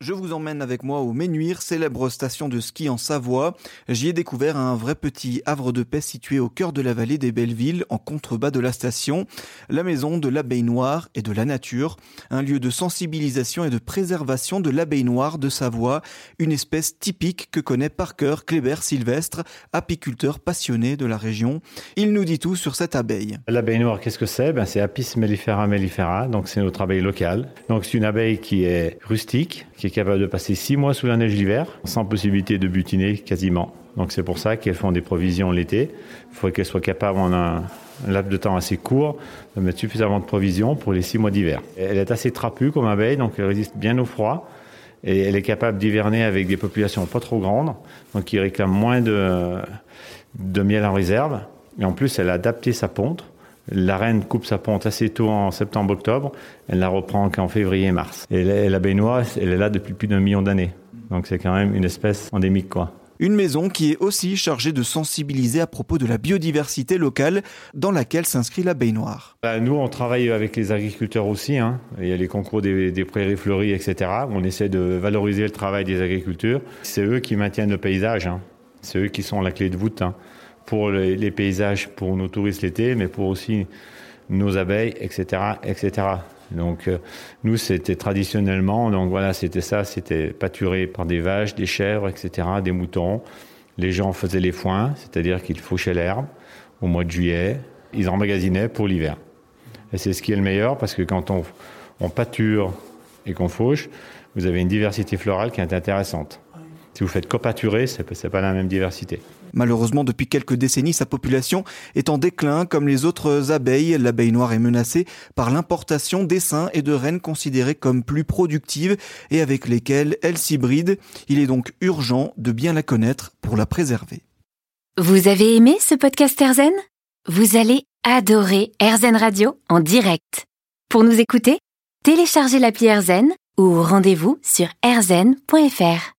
Je vous emmène avec moi au Ménuire, célèbre station de ski en Savoie. J'y ai découvert un vrai petit havre de paix situé au cœur de la vallée des Bellevilles, en contrebas de la station, la maison de l'abeille noire et de la nature, un lieu de sensibilisation et de préservation de l'abeille noire de Savoie, une espèce typique que connaît par cœur Kléber Sylvestre, apiculteur passionné de la région. Il nous dit tout sur cette abeille. L'abeille noire, qu'est-ce que c'est? Ben, C'est Apis mellifera mellifera, donc c'est notre abeille locale. Donc c'est une abeille qui est rustique, qui est capable de passer six mois sous la neige l'hiver, sans possibilité de butiner quasiment. Donc c'est pour ça qu'elles font des provisions l'été. Il faut qu'elles soient capables en un, laps de temps assez court de mettre suffisamment de provisions pour les six mois d'hiver. Elle est assez trapue comme abeille, donc elle résiste bien au froid. Et elle est capable d'hiverner avec des populations pas trop grandes, donc qui réclament moins de, de miel en réserve. Et en plus, elle a adapté sa ponte la reine coupe sa ponte assez tôt en septembre-octobre. Elle la reprend qu'en février-mars. Et la baignoire, elle est là depuis plus d'un million d'années. Donc c'est quand même une espèce endémique, quoi. Une maison qui est aussi chargée de sensibiliser à propos de la biodiversité locale dans laquelle s'inscrit la baignoire. Bah, nous, on travaille avec les agriculteurs aussi. Hein. Il y a les concours des, prairies fleuries, etc. On essaie de valoriser le travail des agriculteurs. C'est eux qui maintiennent le paysage. Hein. C'est eux qui sont la clé de voûte. Hein pour les, paysages, pour nos touristes l'été, mais pour aussi nos abeilles, etc., etc. Donc euh, nous, c'était traditionnellement, donc voilà, c'était ça, c'était pâturé par des vaches, des chèvres, etc., des moutons. Les gens faisaient les foins, c'est-à-dire qu'ils fauchaient l'herbe au mois de juillet. Ils emmagasinaient pour l'hiver. Et c'est ce qui est le meilleur parce que quand on, on pâture et qu'on fauche, vous avez une diversité florale qui est intéressante. Si vous faites copaturer, ce n'est pas la même diversité. Malheureusement, depuis quelques décennies, sa population est en déclin. Comme les autres abeilles, l'abeille noire est menacée par l'importation d'essaims et de reines considérées comme plus productives et avec lesquelles elle s'hybride. Il est donc urgent de bien la connaître pour la préserver. Vous avez aimé ce podcast Erzen Vous allez adorer Erzen Radio en direct. Pour nous écouter, téléchargez l'appli Erzen ou rendez-vous sur erzen.fr.